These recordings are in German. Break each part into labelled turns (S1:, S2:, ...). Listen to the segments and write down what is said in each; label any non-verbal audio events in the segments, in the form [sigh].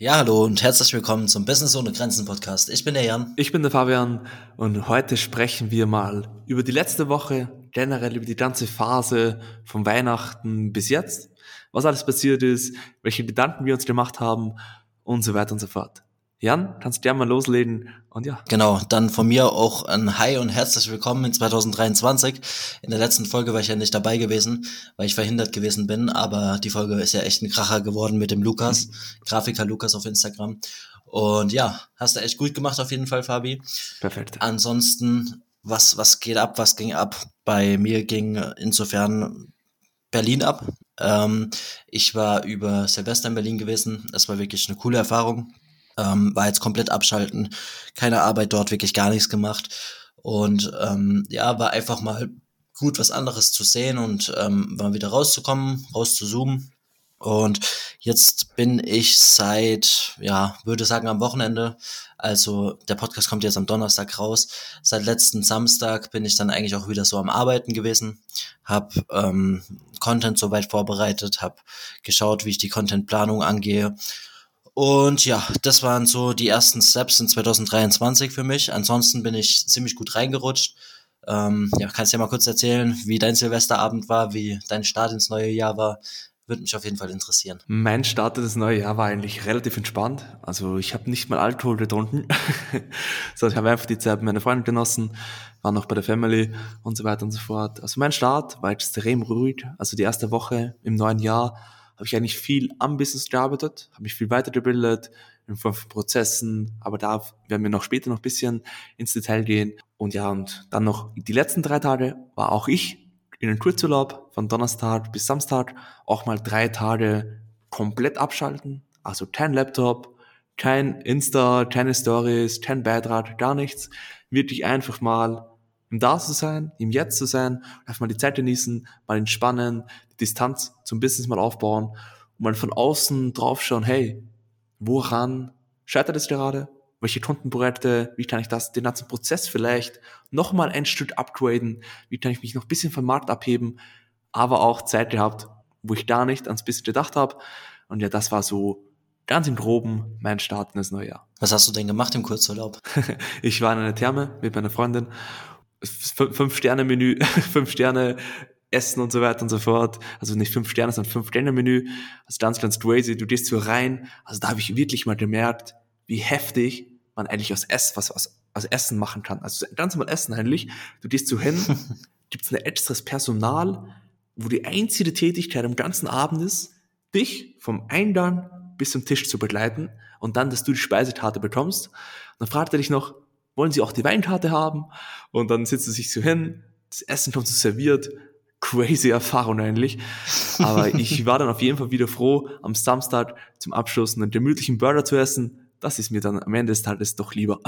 S1: Ja, hallo und herzlich willkommen zum Business ohne Grenzen Podcast. Ich bin der Jan.
S2: Ich bin der Fabian und heute sprechen wir mal über die letzte Woche, generell über die ganze Phase von Weihnachten bis jetzt, was alles passiert ist, welche Gedanken wir uns gemacht haben und so weiter und so fort. Jan, kannst du gerne mal loslegen und ja.
S1: Genau, dann von mir auch ein Hi und herzlich willkommen in 2023. In der letzten Folge war ich ja nicht dabei gewesen, weil ich verhindert gewesen bin, aber die Folge ist ja echt ein Kracher geworden mit dem Lukas, mhm. Grafiker Lukas auf Instagram. Und ja, hast du echt gut gemacht auf jeden Fall, Fabi.
S2: Perfekt.
S1: Ansonsten, was, was geht ab, was ging ab? Bei mir ging insofern Berlin ab. Ähm, ich war über Silvester in Berlin gewesen. Es war wirklich eine coole Erfahrung ähm, war jetzt komplett abschalten, keine Arbeit dort, wirklich gar nichts gemacht. Und ähm, ja, war einfach mal gut, was anderes zu sehen und ähm, mal wieder rauszukommen, raus zu zoomen. Und jetzt bin ich seit, ja, würde sagen am Wochenende, also der Podcast kommt jetzt am Donnerstag raus. Seit letzten Samstag bin ich dann eigentlich auch wieder so am Arbeiten gewesen, habe ähm, Content soweit vorbereitet, habe geschaut, wie ich die Contentplanung angehe und ja, das waren so die ersten Steps in 2023 für mich. Ansonsten bin ich ziemlich gut reingerutscht. Ähm, ja, kannst du ja mal kurz erzählen, wie dein Silvesterabend war, wie dein Start ins neue Jahr war. Würde mich auf jeden Fall interessieren.
S2: Mein Start ins neue Jahr war eigentlich relativ entspannt. Also ich habe nicht mal Alkohol getrunken, [laughs] sondern ich habe einfach die Zeit mit meiner Freundin genossen, war noch bei der Family und so weiter und so fort. Also mein Start war extrem ruhig. Also die erste Woche im neuen Jahr habe ich eigentlich viel am Business gearbeitet, habe mich viel weitergebildet in Form von Prozessen, aber da werden wir noch später noch ein bisschen ins Detail gehen. Und ja, und dann noch die letzten drei Tage war auch ich in den Kurzurlaub von Donnerstag bis Samstag auch mal drei Tage komplett abschalten. Also kein Laptop, kein Insta, keine Stories, kein Beitrag, gar nichts. Wirklich einfach mal im Da zu sein, im Jetzt zu sein, einfach mal die Zeit genießen, mal entspannen, die Distanz zum Business mal aufbauen und mal von außen draufschauen, hey, woran scheitert es gerade? Welche Kundenprojekte, wie kann ich das, den ganzen Prozess vielleicht nochmal ein Stück upgraden? Wie kann ich mich noch ein bisschen vom Markt abheben? Aber auch Zeit gehabt, wo ich gar nicht ans Business gedacht habe. Und ja, das war so ganz im Groben mein Start in das neue Jahr.
S1: Was hast du denn gemacht im Kurzurlaub? [laughs]
S2: ich war in einer Therme mit meiner Freundin Fünf-Sterne-Menü, [laughs] fünf Sterne Essen und so weiter und so fort. Also nicht fünf Sterne, sondern fünf Sterne Menü. Also ganz, ganz crazy. Du gehst so rein. Also da habe ich wirklich mal gemerkt, wie heftig man eigentlich aus Essen, was aus, aus Essen machen kann. Also ganz normal Essen eigentlich. Du gehst so hin, [laughs] gibt's ein extras Personal, wo die einzige Tätigkeit am ganzen Abend ist, dich vom Eingang bis zum Tisch zu begleiten und dann, dass du die Speisekarte bekommst. Und dann fragt er dich noch, wollen Sie auch die Weinkarte haben? Und dann sitzt sie sich so hin, das Essen kommt so serviert, crazy Erfahrung eigentlich. Aber [laughs] ich war dann auf jeden Fall wieder froh, am Samstag zum Abschluss einen gemütlichen Burger zu essen, das ist mir dann am Ende des Tages doch lieber.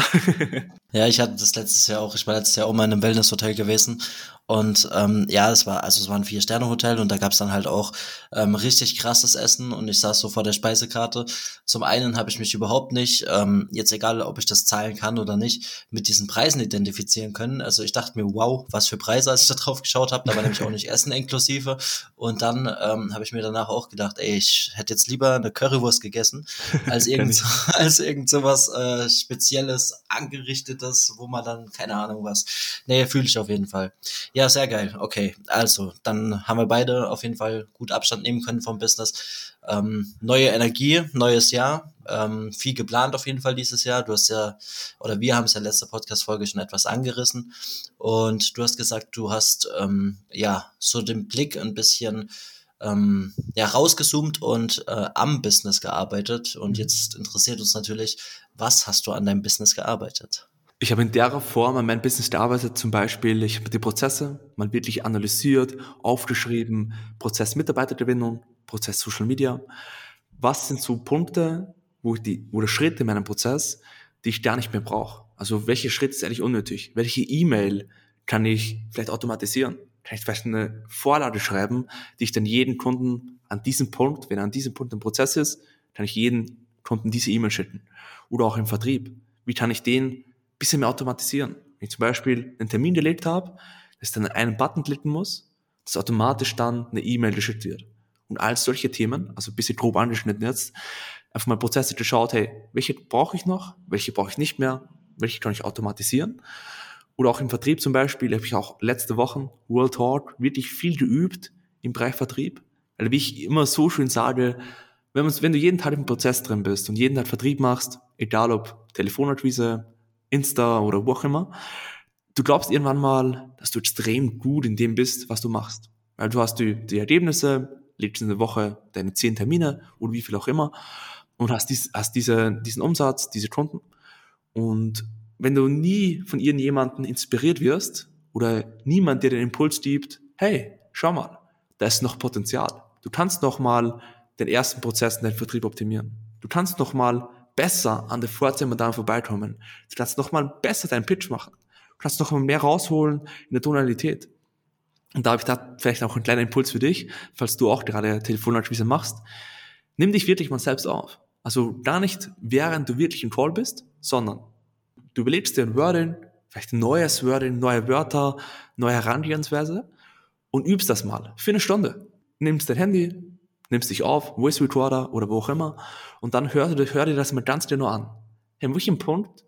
S2: [laughs]
S1: ja, ich hatte das letztes Jahr auch, ich war letztes Jahr auch mal in einem Wellnesshotel gewesen und ähm, ja, es war, also es war ein Vier-Sterne-Hotel und da gab's dann halt auch ähm, richtig krasses Essen und ich saß so vor der Speisekarte. Zum einen habe ich mich überhaupt nicht, ähm, jetzt egal ob ich das zahlen kann oder nicht, mit diesen Preisen identifizieren können. Also ich dachte mir, wow, was für Preise, als ich da drauf geschaut habe, da war nämlich auch nicht Essen inklusive. Und dann ähm, habe ich mir danach auch gedacht, ey, ich hätte jetzt lieber eine Currywurst gegessen, [laughs] als irgend, [laughs] als irgend sowas äh, Spezielles, angerichtetes, wo man dann, keine Ahnung was. Nee, fühle ich auf jeden Fall. Ja, ja, sehr geil. Okay, also dann haben wir beide auf jeden Fall gut Abstand nehmen können vom Business. Ähm, neue Energie, neues Jahr, ähm, viel geplant auf jeden Fall dieses Jahr. Du hast ja, oder wir haben es ja letzte Podcast-Folge schon etwas angerissen. Und du hast gesagt, du hast ähm, ja so den Blick ein bisschen ähm, ja, rausgezoomt und äh, am Business gearbeitet. Und mhm. jetzt interessiert uns natürlich, was hast du an deinem Business gearbeitet?
S2: Ich habe in der Form an meinem Business gearbeitet, zum Beispiel, ich habe die Prozesse mal wirklich analysiert, aufgeschrieben, Prozess Mitarbeitergewinnung, Prozess Social Media. Was sind so Punkte, wo die, oder Schritte in meinem Prozess, die ich gar nicht mehr brauche? Also welche Schritte ist eigentlich unnötig? Welche E-Mail kann ich vielleicht automatisieren? Kann ich vielleicht eine Vorlage schreiben, die ich dann jeden Kunden an diesem Punkt, wenn er an diesem Punkt im Prozess ist, kann ich jeden Kunden diese E-Mail schicken. Oder auch im Vertrieb. Wie kann ich den bisschen mehr automatisieren. Wenn ich zum Beispiel einen Termin gelegt habe, dass ich dann einen Button klicken muss, dass automatisch dann eine E-Mail geschickt wird. Und all solche Themen, also ein bisschen grob angeschnitten jetzt, einfach mal Prozesse geschaut, hey, welche brauche ich noch, welche brauche ich nicht mehr, welche kann ich automatisieren. Oder auch im Vertrieb zum Beispiel habe ich auch letzte Wochen World Talk wirklich viel geübt im Bereich Vertrieb. Weil wie ich immer so schön sage, wenn, wenn du jeden Tag im Prozess drin bist und jeden Tag Vertrieb machst, egal ob Telefonakquise, Insta oder wo auch immer, du glaubst irgendwann mal, dass du extrem gut in dem bist, was du machst. Weil du hast die, die Ergebnisse, lebst in der Woche deine zehn Termine oder wie viel auch immer und hast, dies, hast diese, diesen Umsatz, diese Kunden. Und wenn du nie von irgendjemandem inspiriert wirst oder niemand dir den Impuls gibt, hey, schau mal, da ist noch Potenzial. Du kannst noch mal den ersten Prozess in deinem Vertrieb optimieren. Du kannst noch mal besser an der Vorzimmer vorbeikommen. Du kannst noch mal besser deinen Pitch machen. Du kannst noch mal mehr rausholen in der Tonalität. Und da habe ich da vielleicht auch einen kleinen Impuls für dich, falls du auch gerade Telefonakquise machst. Nimm dich wirklich mal selbst auf. Also gar nicht, während du wirklich im Call bist, sondern du überlegst dir ein Wording, vielleicht ein neues Wording, neue Wörter, neue Herangehensweise und übst das mal für eine Stunde. Nimmst dein Handy, nimmst dich auf, Voice Recorder oder wo auch immer, und dann hör, hör dir das mal ganz genau an. An welchem Punkt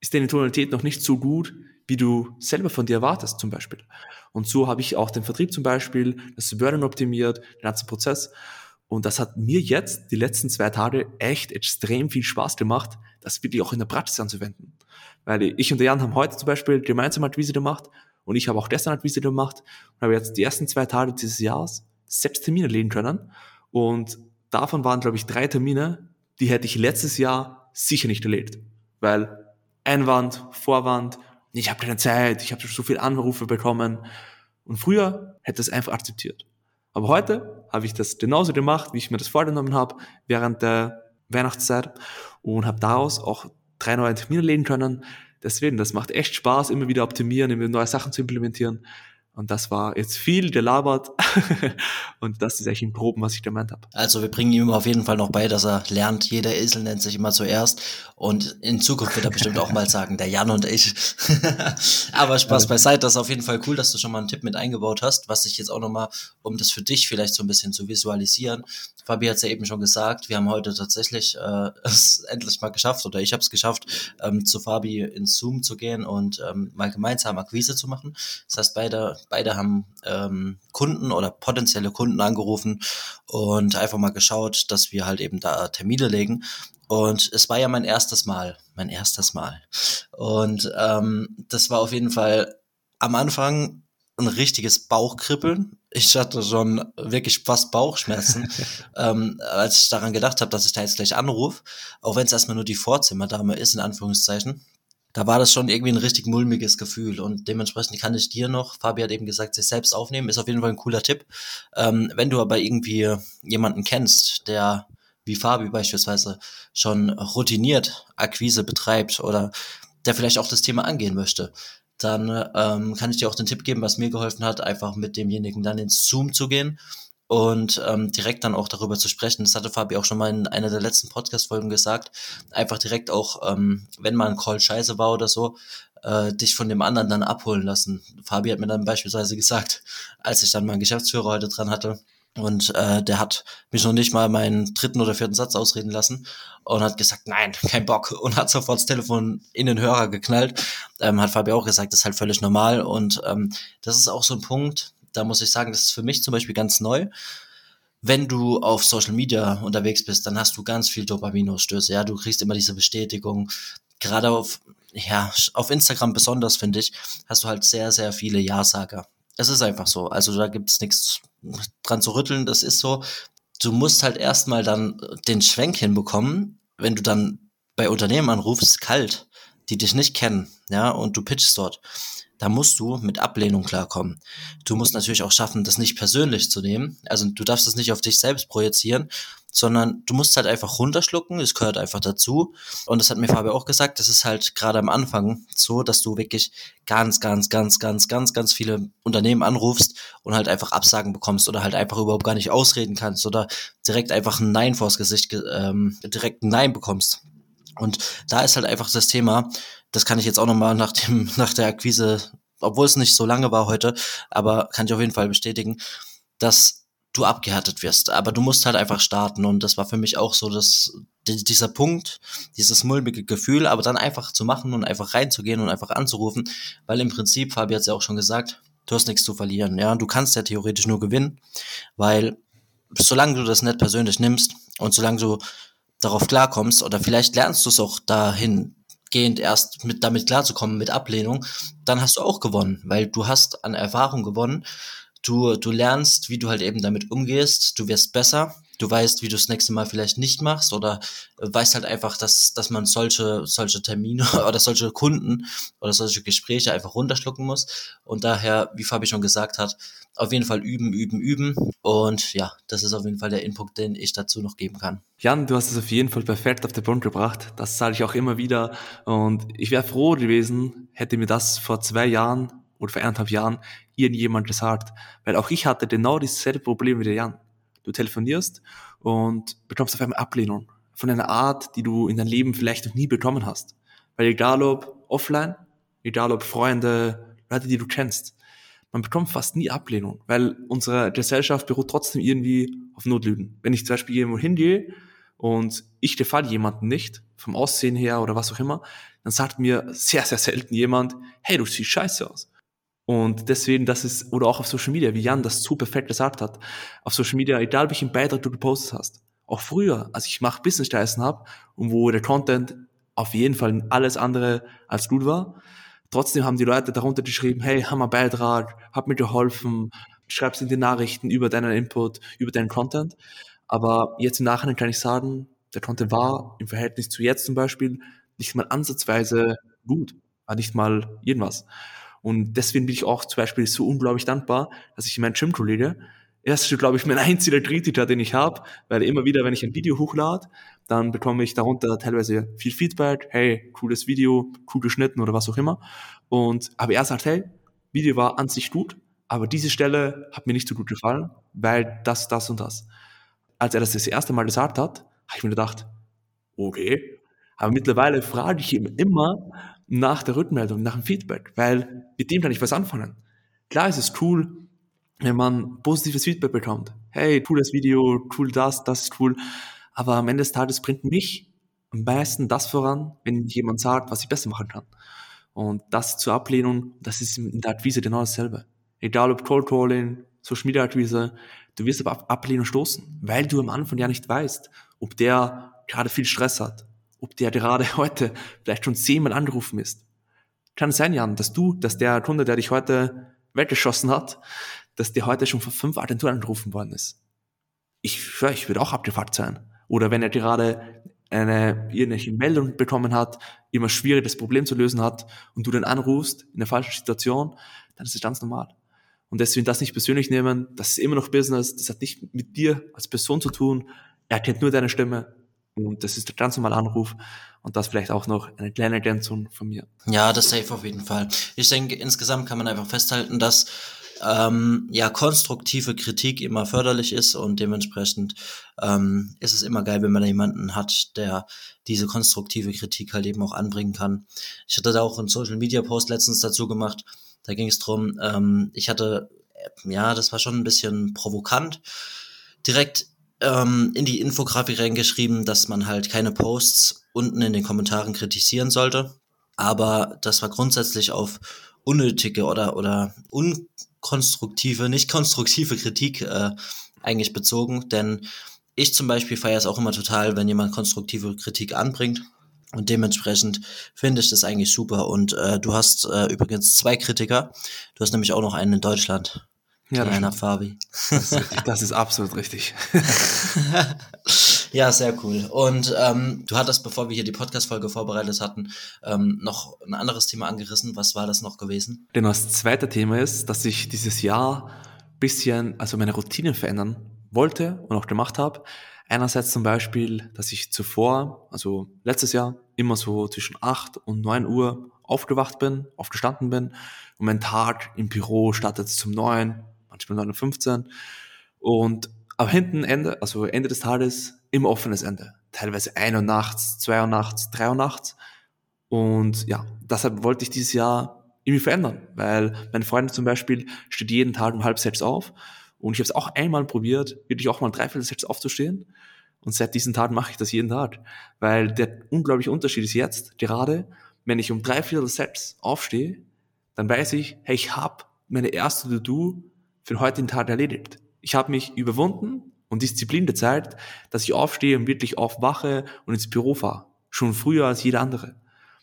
S2: ist deine Tonalität noch nicht so gut, wie du selber von dir erwartest, zum Beispiel. Und so habe ich auch den Vertrieb zum Beispiel, das Wording optimiert, den ganzen Prozess. Und das hat mir jetzt die letzten zwei Tage echt extrem viel Spaß gemacht, das wirklich auch in der Praxis anzuwenden. Weil ich und der Jan haben heute zum Beispiel gemeinsam Akquise gemacht und ich habe auch gestern Akquise gemacht und habe jetzt die ersten zwei Tage dieses Jahres sechs Termine legen können. Und davon waren, glaube ich, drei Termine, die hätte ich letztes Jahr sicher nicht erlebt. Weil Einwand, Vorwand, ich habe keine Zeit, ich habe so viele Anrufe bekommen. Und früher hätte es einfach akzeptiert. Aber heute habe ich das genauso gemacht, wie ich mir das vorgenommen habe, während der Weihnachtszeit und habe daraus auch drei neue Termine legen können. Deswegen, das macht echt Spaß, immer wieder optimieren, immer neue Sachen zu implementieren. Und das war jetzt viel gelabert. [laughs] und das ist echt im Groben, was ich gemeint habe.
S1: Also wir bringen ihm auf jeden Fall noch bei, dass er lernt, jeder Esel nennt sich immer zuerst. Und in Zukunft wird er bestimmt auch mal sagen, der Jan und ich. [laughs] Aber Spaß beiseite, das ist auf jeden Fall cool, dass du schon mal einen Tipp mit eingebaut hast, was ich jetzt auch nochmal, um das für dich vielleicht so ein bisschen zu visualisieren. Fabi hat es ja eben schon gesagt, wir haben heute tatsächlich äh, [laughs] es endlich mal geschafft, oder ich habe es geschafft, ähm, zu Fabi ins Zoom zu gehen und ähm, mal gemeinsam Akquise zu machen. Das heißt, beide beide haben ähm, Kunden oder potenzielle Kunden angerufen und einfach mal geschaut, dass wir halt eben da Termine legen. Und es war ja mein erstes Mal, mein erstes Mal. Und ähm, das war auf jeden Fall am Anfang ein richtiges Bauchkribbeln. Ich hatte schon wirklich fast Bauchschmerzen, [laughs] ähm, als ich daran gedacht habe, dass ich da jetzt gleich anrufe, auch wenn es erstmal nur die Vorzimmerdame ist, in Anführungszeichen da war das schon irgendwie ein richtig mulmiges Gefühl und dementsprechend kann ich dir noch, Fabi hat eben gesagt, sich selbst aufnehmen, ist auf jeden Fall ein cooler Tipp. Ähm, wenn du aber irgendwie jemanden kennst, der wie Fabi beispielsweise schon routiniert Akquise betreibt oder der vielleicht auch das Thema angehen möchte, dann ähm, kann ich dir auch den Tipp geben, was mir geholfen hat, einfach mit demjenigen dann ins Zoom zu gehen und ähm, direkt dann auch darüber zu sprechen. Das hatte Fabi auch schon mal in einer der letzten Podcast-Folgen gesagt. Einfach direkt auch, ähm, wenn mal ein Call scheiße war oder so, äh, dich von dem anderen dann abholen lassen. Fabi hat mir dann beispielsweise gesagt, als ich dann meinen Geschäftsführer heute dran hatte, und äh, der hat mich noch nicht mal meinen dritten oder vierten Satz ausreden lassen und hat gesagt, nein, kein Bock und hat sofort das Telefon in den Hörer geknallt. Ähm, hat Fabi auch gesagt, das ist halt völlig normal und ähm, das ist auch so ein Punkt, da muss ich sagen, das ist für mich zum Beispiel ganz neu. Wenn du auf Social Media unterwegs bist, dann hast du ganz viel Dopaminausstöße. Ja, du kriegst immer diese Bestätigung. Gerade auf, ja, auf Instagram besonders, finde ich, hast du halt sehr, sehr viele Ja-Sager. Es ist einfach so. Also da gibt's nichts dran zu rütteln. Das ist so. Du musst halt erstmal dann den Schwenk hinbekommen, wenn du dann bei Unternehmen anrufst, kalt, die dich nicht kennen, ja, und du pitchst dort da musst du mit Ablehnung klarkommen. Du musst natürlich auch schaffen, das nicht persönlich zu nehmen. Also du darfst es nicht auf dich selbst projizieren, sondern du musst halt einfach runterschlucken, es gehört einfach dazu. Und das hat mir Fabio auch gesagt, das ist halt gerade am Anfang so, dass du wirklich ganz, ganz, ganz, ganz, ganz, ganz viele Unternehmen anrufst und halt einfach Absagen bekommst oder halt einfach überhaupt gar nicht ausreden kannst oder direkt einfach ein Nein vors Gesicht, ähm, direkt ein Nein bekommst. Und da ist halt einfach das Thema, das kann ich jetzt auch nochmal nach dem, [laughs] nach der Akquise, obwohl es nicht so lange war heute, aber kann ich auf jeden Fall bestätigen, dass du abgehärtet wirst. Aber du musst halt einfach starten. Und das war für mich auch so das, dieser Punkt, dieses mulmige Gefühl, aber dann einfach zu machen und einfach reinzugehen und einfach anzurufen, weil im Prinzip, Fabi hat es ja auch schon gesagt, du hast nichts zu verlieren, ja, du kannst ja theoretisch nur gewinnen, weil solange du das nicht persönlich nimmst und solange du darauf klarkommst oder vielleicht lernst du es auch dahingehend erst mit damit klarzukommen mit Ablehnung, dann hast du auch gewonnen, weil du hast an Erfahrung gewonnen. Du, du lernst, wie du halt eben damit umgehst, du wirst besser, du weißt, wie du das nächste Mal vielleicht nicht machst oder weißt halt einfach, dass, dass man solche, solche Termine [laughs] oder solche Kunden oder solche Gespräche einfach runterschlucken muss. Und daher, wie Fabi schon gesagt hat, auf jeden Fall üben, üben, üben. Und ja, das ist auf jeden Fall der Input, den ich dazu noch geben kann.
S2: Jan, du hast es auf jeden Fall perfekt auf den Punkt gebracht. Das sage ich auch immer wieder. Und ich wäre froh gewesen, hätte mir das vor zwei Jahren oder vor eineinhalb Jahren irgendjemand gesagt. Weil auch ich hatte genau dasselbe Problem wie der Jan. Du telefonierst und bekommst auf einmal Ablehnung von einer Art, die du in deinem Leben vielleicht noch nie bekommen hast. Weil egal ob offline, egal ob Freunde, Leute, die du kennst, man bekommt fast nie Ablehnung, weil unsere Gesellschaft beruht trotzdem irgendwie auf Notlügen. Wenn ich zum Beispiel irgendwo hingehe und ich gefalle jemanden nicht, vom Aussehen her oder was auch immer, dann sagt mir sehr, sehr selten jemand, hey, du siehst scheiße aus. Und deswegen, das ist, oder auch auf Social Media, wie Jan das so perfekt gesagt hat, auf Social Media, egal welchen Beitrag du gepostet hast, auch früher, als ich mach Business-Reisen habe und wo der Content auf jeden Fall alles andere als gut war, trotzdem haben die Leute darunter geschrieben, hey, Hammer Beitrag, hab mir geholfen, schreib's in die Nachrichten über deinen Input, über deinen Content. Aber jetzt im Nachhinein kann ich sagen, der Content war im Verhältnis zu jetzt zum Beispiel nicht mal ansatzweise gut, war nicht mal irgendwas. Und deswegen bin ich auch zum Beispiel so unglaublich dankbar, dass ich meinen Gym-Kollege, er ist, glaube ich, mein einziger Kritiker, den ich habe, weil immer wieder, wenn ich ein Video hochlade, dann bekomme ich darunter teilweise viel Feedback, hey, cooles Video, cool geschnitten oder was auch immer. Und aber er sagt, hey, Video war an sich gut, aber diese Stelle hat mir nicht so gut gefallen, weil das, das und das. Als er das das erste Mal gesagt hat, habe ich mir gedacht, okay. Aber mittlerweile frage ich ihn immer, nach der Rückmeldung, nach dem Feedback, weil mit dem kann ich was anfangen. Klar ist es cool, wenn man positives Feedback bekommt. Hey, cooles Video, cool das, das ist cool. Aber am Ende des Tages bringt mich am meisten das voran, wenn jemand sagt, was ich besser machen kann. Und das zur Ablehnung, das ist in der Akquise genau dasselbe. Egal ob Cold Calling, Social Media Akquise, du wirst auf Ablehnung stoßen, weil du am Anfang ja nicht weißt, ob der gerade viel Stress hat, ob der gerade [laughs] heute vielleicht schon zehnmal angerufen ist. Kann sein, Jan, dass du, dass der Kunde, der dich heute weggeschossen hat, dass der heute schon von fünf Agenturen angerufen worden ist. Ich, ja, ich würde auch abgefuckt sein. Oder wenn er gerade eine irgendwelche Meldung bekommen hat, immer schwierig das Problem zu lösen hat und du dann anrufst in der falschen Situation, dann ist es ganz normal. Und deswegen das nicht persönlich nehmen, das ist immer noch Business, das hat nicht mit dir als Person zu tun, er kennt nur deine Stimme, und das ist der ganz normale Anruf. Und das vielleicht auch noch eine kleine Ergänzung von mir.
S1: Ja, das safe auf jeden Fall. Ich denke, insgesamt kann man einfach festhalten, dass ähm, ja konstruktive Kritik immer förderlich ist und dementsprechend ähm, ist es immer geil, wenn man da jemanden hat, der diese konstruktive Kritik halt eben auch anbringen kann. Ich hatte da auch einen Social Media Post letztens dazu gemacht. Da ging es drum. Ähm, ich hatte ja, das war schon ein bisschen provokant. Direkt ähm, in die Infografik reingeschrieben, dass man halt keine Posts unten in den Kommentaren kritisieren sollte. Aber das war grundsätzlich auf unnötige oder, oder unkonstruktive, nicht konstruktive Kritik äh, eigentlich bezogen. Denn ich zum Beispiel feiere es auch immer total, wenn jemand konstruktive Kritik anbringt. Und dementsprechend finde ich das eigentlich super. Und äh, du hast äh, übrigens zwei Kritiker. Du hast nämlich auch noch einen in Deutschland.
S2: Ja,
S1: Kleiner Fabi.
S2: Das, das, ist absolut richtig. [laughs] [laughs]
S1: ja, sehr cool. Und ähm, du hattest, bevor wir hier die Podcast-Folge vorbereitet hatten, ähm, noch ein anderes Thema angerissen. Was war das noch gewesen?
S2: Genau, das zweite Thema ist, dass ich dieses Jahr bisschen, also meine Routine verändern wollte und auch gemacht habe. Einerseits zum Beispiel, dass ich zuvor, also letztes Jahr, immer so zwischen 8 und 9 Uhr aufgewacht bin, aufgestanden bin und mein Tag im Büro startet zum 9, manchmal 9.15 und am hinten Ende, also Ende des Tages, immer offenes Ende. Teilweise 1 Uhr nachts, 2 Uhr nachts, 3 Uhr nachts. Und ja, deshalb wollte ich dieses Jahr irgendwie verändern, weil meine Freundin zum Beispiel steht jeden Tag um halb sechs auf Und ich habe es auch einmal probiert, wirklich auch mal dreiviertel sechs aufzustehen. Und seit diesen Tagen mache ich das jeden Tag. Weil der unglaubliche Unterschied ist jetzt, gerade, wenn ich um dreiviertel sechs aufstehe, dann weiß ich, hey, ich habe meine erste To-Do für den heutigen Tag erledigt. Ich habe mich überwunden und Disziplin gezeigt, dass ich aufstehe und wirklich aufwache und ins Büro fahre. Schon früher als jeder andere.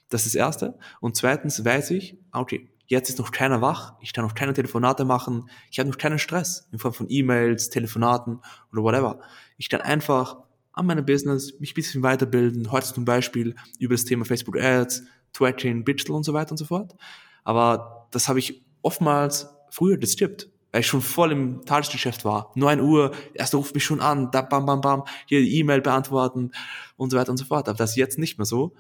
S2: Das ist das Erste. Und zweitens weiß ich, okay, jetzt ist noch keiner wach, ich kann noch keine Telefonate machen, ich habe noch keinen Stress in Form von E-Mails, Telefonaten oder whatever. Ich kann einfach an meinem Business mich ein bisschen weiterbilden, heute zum Beispiel über das Thema Facebook Ads, Tracking, Digital und so weiter und so fort. Aber das habe ich oftmals früher geskippt, weil ich schon voll im Tagesgeschäft war. 9 Uhr, erster ruft mich schon an, da bam, bam, bam, hier die E-Mail beantworten und so weiter und so fort. Aber das ist jetzt nicht mehr so.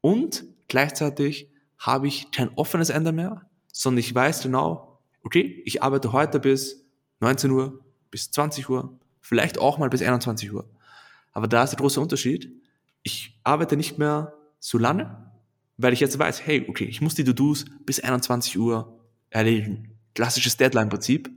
S2: Und gleichzeitig habe ich kein offenes Ende mehr, sondern ich weiß genau, okay, ich arbeite heute bis 19 Uhr, bis 20 Uhr, vielleicht auch mal bis 21 Uhr. Aber da ist der große Unterschied. Ich arbeite nicht mehr so lange, weil ich jetzt weiß, hey, okay, ich muss die To-Dos bis 21 Uhr erledigen. Klassisches Deadline-Prinzip.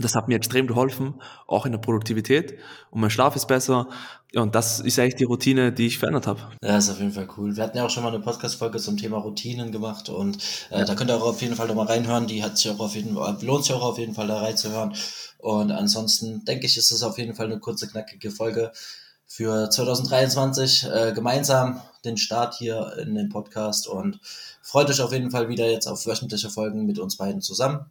S2: Das hat mir extrem geholfen, auch in der Produktivität. Und mein Schlaf ist besser. Ja, und das ist eigentlich die Routine, die ich verändert habe.
S1: Ja, ist auf jeden Fall cool. Wir hatten ja auch schon mal eine Podcast-Folge zum Thema Routinen gemacht und äh, ja. da könnt ihr auch auf jeden Fall nochmal reinhören. Die hat sich auch auf jeden Fall, lohnt sich auch auf jeden Fall da reinzuhören. Und ansonsten denke ich, ist es auf jeden Fall eine kurze, knackige Folge für 2023 äh, gemeinsam den Start hier in den Podcast und freut euch auf jeden Fall wieder jetzt auf wöchentliche Folgen mit uns beiden zusammen.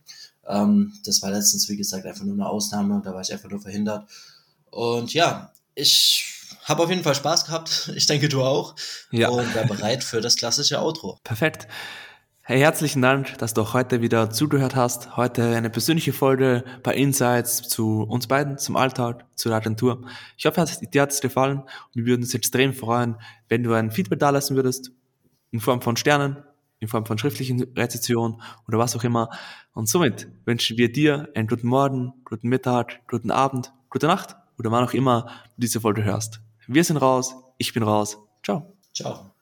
S1: Ähm, das war letztens, wie gesagt, einfach nur eine Ausnahme, da war ich einfach nur verhindert. Und ja, ich habe auf jeden Fall Spaß gehabt. Ich denke, du auch. Ja. Und wäre bereit für das klassische Outro.
S2: Perfekt. Hey, herzlichen Dank, dass du auch heute wieder zugehört hast. Heute eine persönliche Folge bei Insights zu uns beiden, zum Alltag, zur Agentur. Ich hoffe, dir hat es gefallen und wir würden uns extrem freuen, wenn du ein Feedback da lassen würdest, in Form von Sternen, in Form von schriftlichen Rezessionen oder was auch immer. Und somit wünschen wir dir einen guten Morgen, guten Mittag, guten Abend, gute Nacht oder wann auch immer du diese Folge hörst. Wir sind raus, ich bin raus. Ciao.
S1: Ciao.